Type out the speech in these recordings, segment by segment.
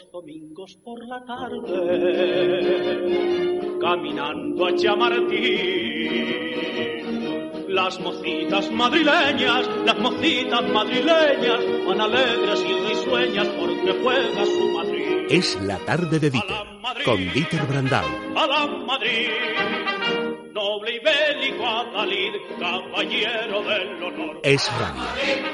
Los domingos por la tarde, caminando a Chamartín, las mocitas madrileñas, las mocitas madrileñas, van alegres y risueñas porque juega su Madrid. Es la tarde de Dieter, con Dieter Brandau. A la Madrid, noble y bélico Adalid, caballero del honor. Es radio.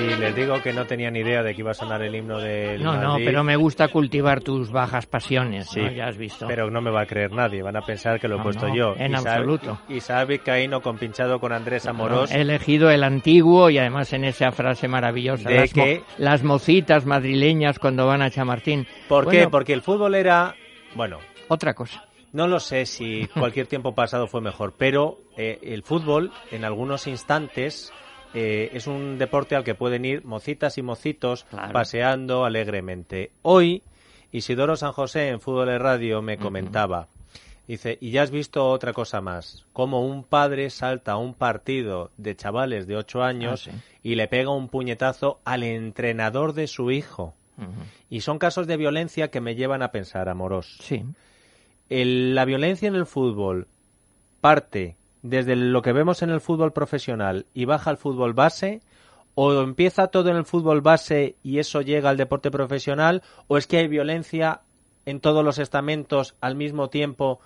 Si les digo que no tenía ni idea de que iba a sonar el himno del No, no, Madrid, pero me gusta cultivar tus bajas pasiones, Sí, ¿no? Ya has visto. Pero no me va a creer nadie, van a pensar que lo he No, puesto no, yo. en Isaac- absoluto. Isaac Vizcaíno compinchado con Andrés Amorós. He elegido el antiguo y además en esa frase maravillosa. De las, mo- que- las mocitas madrileñas cuando van a Chamartín. ¿Por qué? Bueno, Porque el fútbol era, bueno, Otra cosa. no lo sé si cualquier tiempo pasado fue mejor, pero eh, el fútbol en algunos instantes eh, es un deporte al que pueden ir mocitas y mocitos Claro. paseando alegremente. Hoy Isidoro San José en Fútbol de Radio me comentaba, dice, y ya has visto otra cosa más, como un padre salta a un partido de chavales de 8 años Ah, sí. y le pega un puñetazo al entrenador de su hijo. Y son casos de violencia que me llevan a pensar, Amorós. Sí. El- la violencia en el fútbol parte desde lo que vemos en el fútbol profesional y baja al fútbol base, o empieza todo en el fútbol base y eso llega al deporte profesional, o es que hay violencia en todos los estamentos al mismo tiempo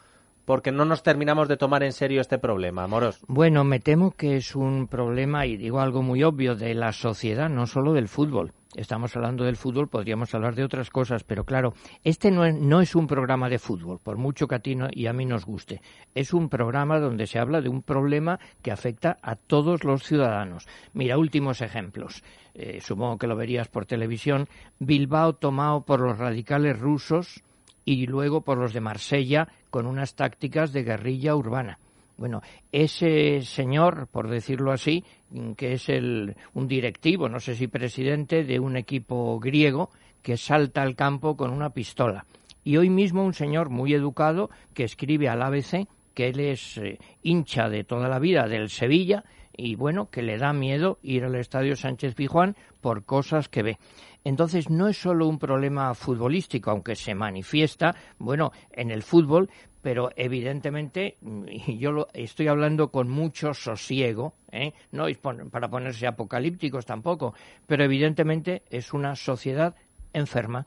porque no nos terminamos de tomar en serio este problema, Moros. Bueno, me temo que es un problema, y digo algo muy obvio, de la sociedad, no solo del fútbol. Estamos hablando del fútbol, podríamos hablar de otras cosas, pero claro, este no es, no es un programa de fútbol, por mucho que a ti no- y a mí nos guste. Es un programa donde se habla de un problema que afecta a todos los ciudadanos. Mira, últimos ejemplos. Eh, supongo que lo verías por televisión. Bilbao tomado por los radicales rusos y luego por los de Marsella con unas tácticas de guerrilla urbana. Bueno, ese señor, por decirlo así, que es el, un directivo, no sé si presidente de un equipo griego, que salta al campo con una pistola. Y hoy mismo un señor muy educado que escribe al ABC que él es eh, hincha de toda la vida del Sevilla y bueno, que le da miedo ir al estadio Sánchez Pijuán por cosas que ve. Entonces no es solo un problema futbolístico, aunque se manifiesta, bueno, en el fútbol, pero evidentemente, y yo lo estoy hablando con mucho sosiego, ¿eh? no para ponerse apocalípticos tampoco, pero evidentemente es una sociedad enferma.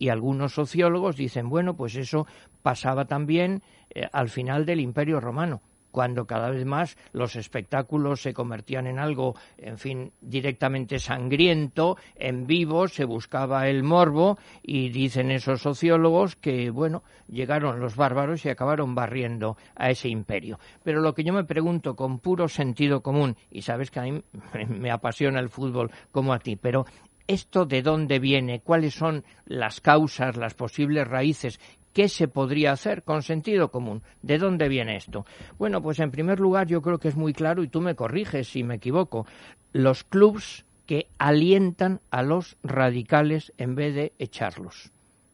Y algunos sociólogos dicen, bueno, pues eso pasaba también eh, al final del Imperio Romano cuando cada vez más los espectáculos se convertían en algo, en fin, directamente sangriento, en vivo, se buscaba el morbo y dicen esos sociólogos que, bueno, llegaron los bárbaros y acabaron barriendo a ese imperio. Pero lo que yo me pregunto con puro sentido común, y sabes que a mí me apasiona el fútbol como a ti, pero ¿Esto de dónde viene? ¿Cuáles son las causas, las posibles raíces? ¿Qué se podría hacer con sentido común? ¿De dónde viene esto? Bueno, pues en primer lugar yo creo que es muy claro, y tú me corriges si me equivoco, los clubs que alientan a los radicales en vez de echarlos.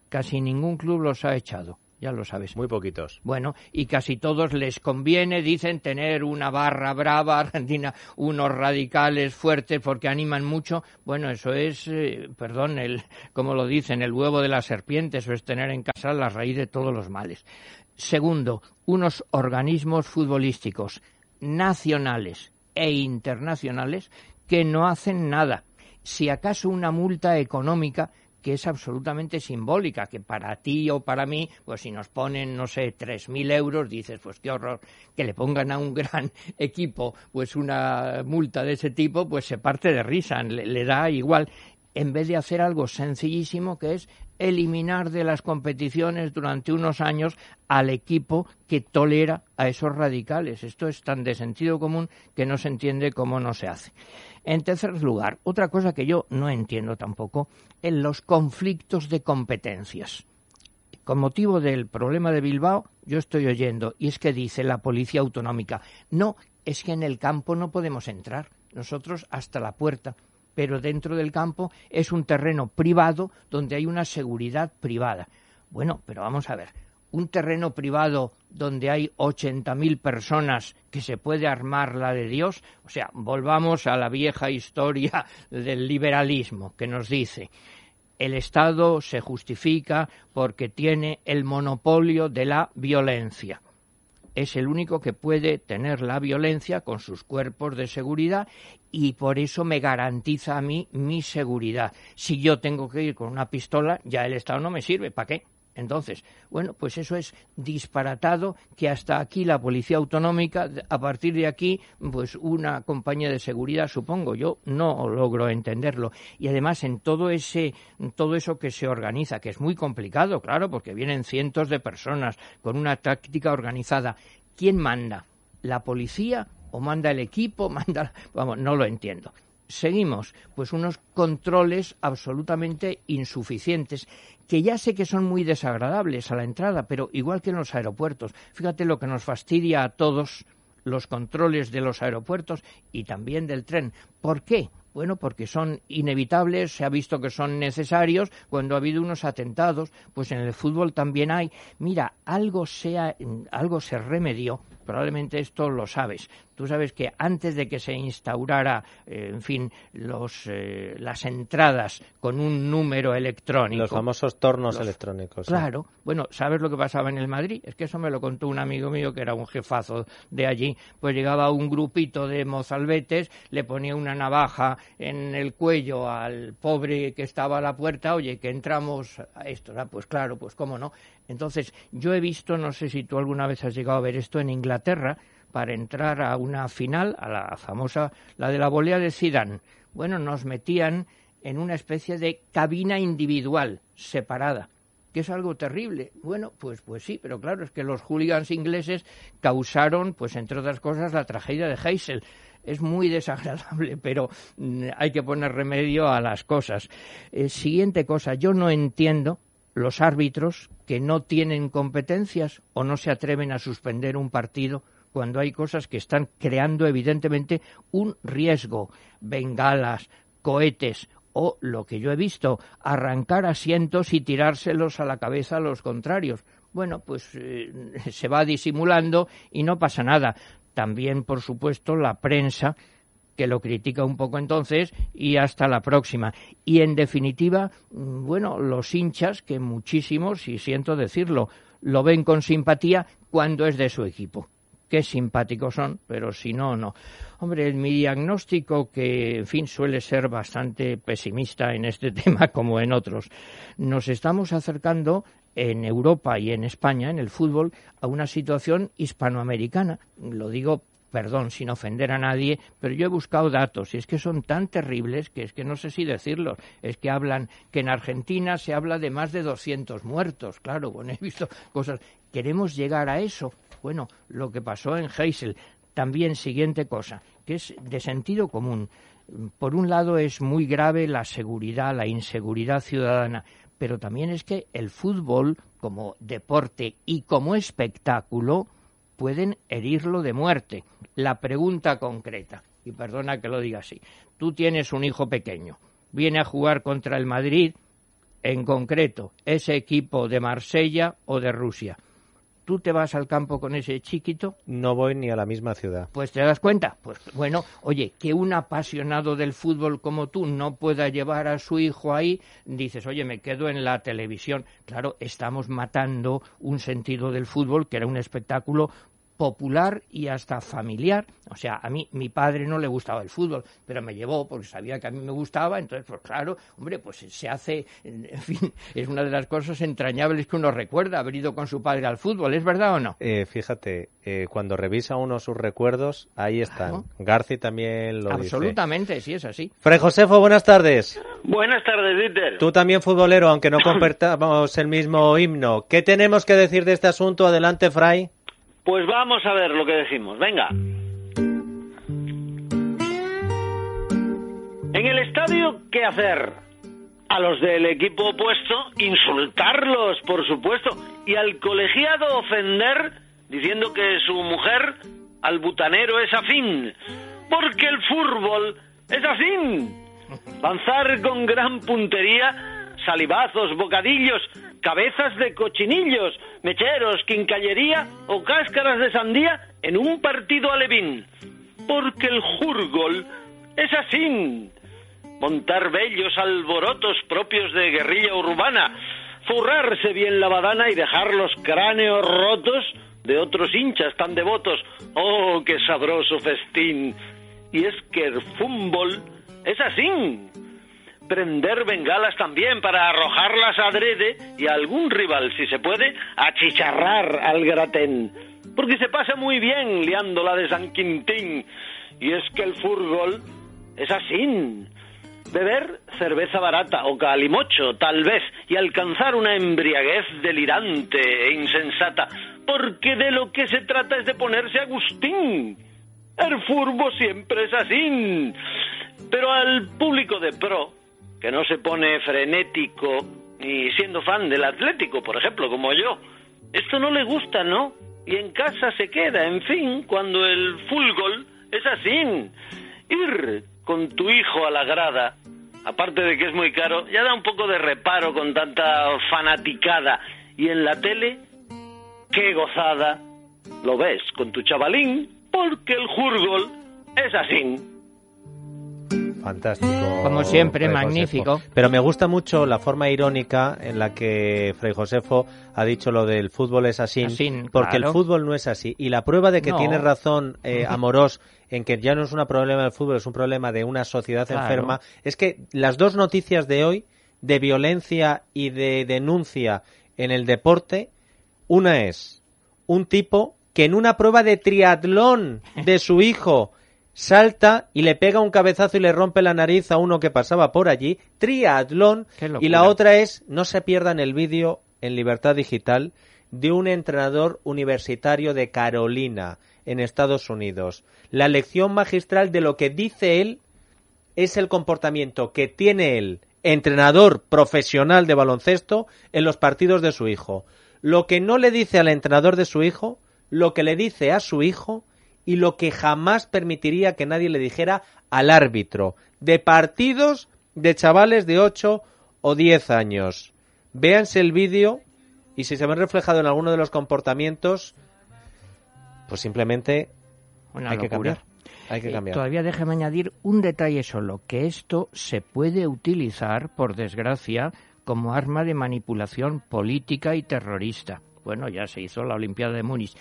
Casi ningún club los ha echado, ya lo sabes. Muy poquitos. Bueno, y casi todos les conviene, dicen, tener una barra brava argentina, unos radicales fuertes porque animan mucho. Bueno, eso es, eh, perdón, el, como lo dicen, el huevo de la serpiente, eso es tener en casa la raíz de todos los males. Segundo, unos organismos futbolísticos nacionales e internacionales que no hacen nada. Si acaso una multa económica que es absolutamente simbólica, que para ti o para mí, pues si nos ponen, no sé, 3.000 euros, dices, pues qué horror, que le pongan a un gran equipo pues una multa de ese tipo, pues se parte de risa, le, le da igual, en vez de hacer algo sencillísimo que es eliminar de las competiciones durante unos años al equipo que tolera a esos radicales. Esto es tan de sentido común que no se entiende cómo no se hace. En tercer lugar, otra cosa que yo no entiendo tampoco, en los conflictos de competencias. Con motivo del problema de Bilbao, yo estoy oyendo, y es que dice la policía autonómica, no, es que en el campo no podemos entrar, nosotros hasta la puerta, pero dentro del campo es un terreno privado donde hay una seguridad privada. Bueno, pero vamos a ver, un terreno privado donde hay 80.000 personas que se puede armar la de Dios, o sea, volvamos a la vieja historia del liberalismo que nos dice el Estado se justifica porque tiene el monopolio de la violencia. Es el único que puede tener la violencia con sus cuerpos de seguridad y por eso me garantiza a mí mi seguridad. Si yo tengo que ir con una pistola, ya el Estado no me sirve. ¿Para qué? Entonces, bueno, pues eso es disparatado que hasta aquí la Policía Autonómica, a partir de aquí, pues una compañía de seguridad, supongo, yo no logro entenderlo. Y además en todo ese, todo eso que se organiza, que es muy complicado, claro, porque vienen cientos de personas con una táctica organizada. ¿Quién manda? ¿La policía o manda el equipo? Manda, vamos, no lo entiendo seguimos pues unos controles absolutamente insuficientes que ya sé que son muy desagradables a la entrada, pero igual que en los aeropuertos. Fíjate lo que nos fastidia a todos los controles de los aeropuertos y también del tren. ¿Por qué? Bueno, porque son inevitables, se ha visto que son necesarios cuando ha habido unos atentados, pues en el fútbol también hay. Mira, algo sea, algo se remedió, probablemente esto lo sabes. Tú sabes que antes de que se instaurara, eh, en fin, los, eh, las entradas con un número electrónico. Los famosos tornos electrónicos. Claro. Bueno, ¿sabes lo que pasaba en el Madrid? Es que eso me lo contó un amigo mío que era un jefazo de allí. Pues llegaba un grupito de mozalbetes, le ponía una navaja en el cuello al pobre que estaba a la puerta, oye, que entramos a esto. Ah, pues claro, pues cómo no. Entonces, yo he visto, no sé si tú alguna vez has llegado a ver esto en Inglaterra, para entrar a una final, a la famosa, la de la volea de Zidane. Bueno, nos metían en una especie de cabina individual, separada, que es algo terrible. Bueno, pues, pues sí, pero claro, es que los hooligans ingleses causaron, pues entre otras cosas, la tragedia de Heysel. Es muy desagradable, pero mm, hay que poner remedio a las cosas. Eh, siguiente cosa, yo no entiendo los árbitros que no tienen competencias o no se atreven a suspender un partido cuando hay cosas que están creando evidentemente un riesgo, bengalas, cohetes o lo que yo he visto, arrancar asientos y tirárselos a la cabeza a los contrarios. Bueno, pues eh, se va disimulando y no pasa nada. También, por supuesto, la prensa que lo critica un poco entonces y hasta la próxima. Y en definitiva, mm, bueno, los hinchas, que muchísimos, y siento decirlo, lo ven con simpatía cuando es de su equipo qué simpáticos son, pero si no, no. Hombre, mi diagnóstico, que en fin suele ser bastante pesimista en este tema como en otros, nos estamos acercando en Europa y en España, en el fútbol, a una situación hispanoamericana. Lo digo perdón, sin ofender a nadie, pero yo he buscado datos y es que son tan terribles que es que no sé si decirlo. Es que hablan que en Argentina se habla de más de 200 muertos. Claro, bueno, he visto cosas. Queremos llegar a eso. Bueno, lo que pasó en Heysel. También siguiente cosa, que es de sentido común. Por un lado es muy grave la seguridad, la inseguridad ciudadana, pero también es que el fútbol como deporte y como espectáculo pueden herirlo de muerte. La pregunta concreta, y perdona que lo diga así, tú tienes un hijo pequeño, viene a jugar contra el Madrid, en concreto, ese equipo de Marsella o de Rusia. ¿Tú te vas al campo con ese chiquito? No voy ni a la misma ciudad. Pues te das cuenta. Pues bueno, oye, que un apasionado del fútbol como tú no pueda llevar a su hijo ahí, dices, oye, me quedo en la televisión. Claro, estamos matando un sentido del fútbol que era un espectáculo popular y hasta familiar. O sea, a mí, mi padre no le gustaba el fútbol, pero me llevó porque sabía que a mí me gustaba, entonces, pues claro, hombre, pues se hace, en fin, es una de las cosas entrañables que uno recuerda, haber ido con su padre al fútbol, ¿es verdad o no? Eh, fíjate, eh, cuando revisa uno sus recuerdos, ahí están. Garci también lo dice. Absolutamente, sí es así. Fray Josefo, buenas tardes. Buenas tardes, Dieter. Tú también futbolero, aunque no compartamos el mismo himno. ¿Qué tenemos que decir de este asunto? Adelante, Fray. Pues vamos a ver lo que decimos. Venga. En el estadio, ¿qué hacer? A los del equipo opuesto, insultarlos, por supuesto, y al colegiado ofender diciendo que su mujer al butanero es afín, porque el fútbol es afín. Lanzar con gran puntería salivazos, bocadillos, cabezas de cochinillos, mecheros, quincallería o cáscaras de sandía en un partido alevín. Porque el jurgol es así. montar bellos alborotos propios de guerrilla urbana, zurrarse bien la badana y dejar los cráneos rotos de otros hinchas tan devotos. ¡Oh, qué sabroso festín! Y es que el fútbol es así. Prender bengalas también para arrojarlas adrede y a algún rival, si se puede, achicharrar al gratén. Porque se pasa muy bien liándola de San Quintín. Y es que el fútbol es así. Beber cerveza barata o calimocho, tal vez, y alcanzar una embriaguez delirante e insensata, porque de lo que se trata es de ponerse Agustín. El furbo siempre es así. Pero al público de pro, que no se pone frenético ni siendo fan del Atlético, por ejemplo, como yo, esto no le gusta, ¿no? Y en casa se queda, en fin, cuando el fútbol es así. Ir con tu hijo a la grada, aparte de que es muy caro, ya da un poco de reparo con tanta fanaticada. Y en la tele, qué gozada. Lo ves con tu chavalín, porque el jurgol es así. Fantástico. Como siempre, magnífico. Josefo. Pero me gusta mucho la forma irónica en la que Fray Josefo ha dicho lo del fútbol es así, Así, porque claro. el fútbol no es así. Y la prueba de que No. tiene razón eh, Amorós en que ya no es un problema del fútbol, es un problema de una sociedad Claro. enferma, es que las dos noticias de hoy, de violencia y de denuncia en el deporte, una es un tipo que en una prueba de triatlón de su hijo salta y le pega un cabezazo y le rompe la nariz a uno que pasaba por allí, triatlón, y la otra es, no se pierdan el vídeo en Libertad Digital de un entrenador universitario de Carolina, en Estados Unidos. La lección magistral de lo que dice él es el comportamiento que tiene el entrenador profesional de baloncesto en los partidos de su hijo. Lo que no le dice al entrenador de su hijo, lo que le dice a su hijo y lo que jamás permitiría que nadie le dijera al árbitro de partidos de chavales de 8 o 10 años. Véanse el vídeo y si se ven reflejado en alguno de los comportamientos, pues simplemente Una hay que cambiar. Hay que Eh, cambiar. todavía déjeme añadir un detalle solo, que esto se puede utilizar, por desgracia, como arma de manipulación política y terrorista. Bueno, ya se hizo la Olimpiada de Múnich.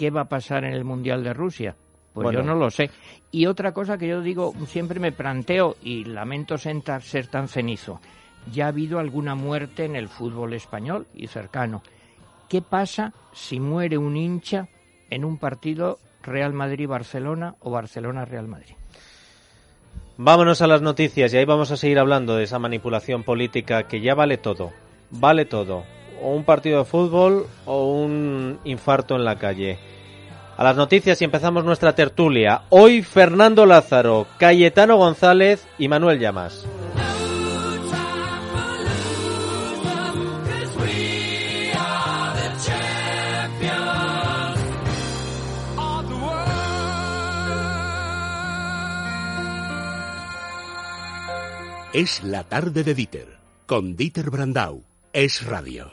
¿Qué va a pasar en el Mundial de Rusia? Pues Bueno. yo no lo sé. Y otra cosa que yo digo, siempre me planteo, y lamento sentar- ser tan cenizo, ya ha habido alguna muerte en el fútbol español y cercano. ¿Qué pasa si muere un hincha en un partido Real Madrid-Barcelona o Barcelona-Real Madrid? Vámonos a las noticias y ahí vamos a seguir hablando de esa manipulación política que ya vale todo. Vale todo. O un partido de fútbol o un infarto en la calle. A las noticias y empezamos nuestra tertulia. Hoy Fernando Lázaro, Cayetano González y Manuel Llamas. Es la tarde de Dieter, con Dieter Brandau. Es radio.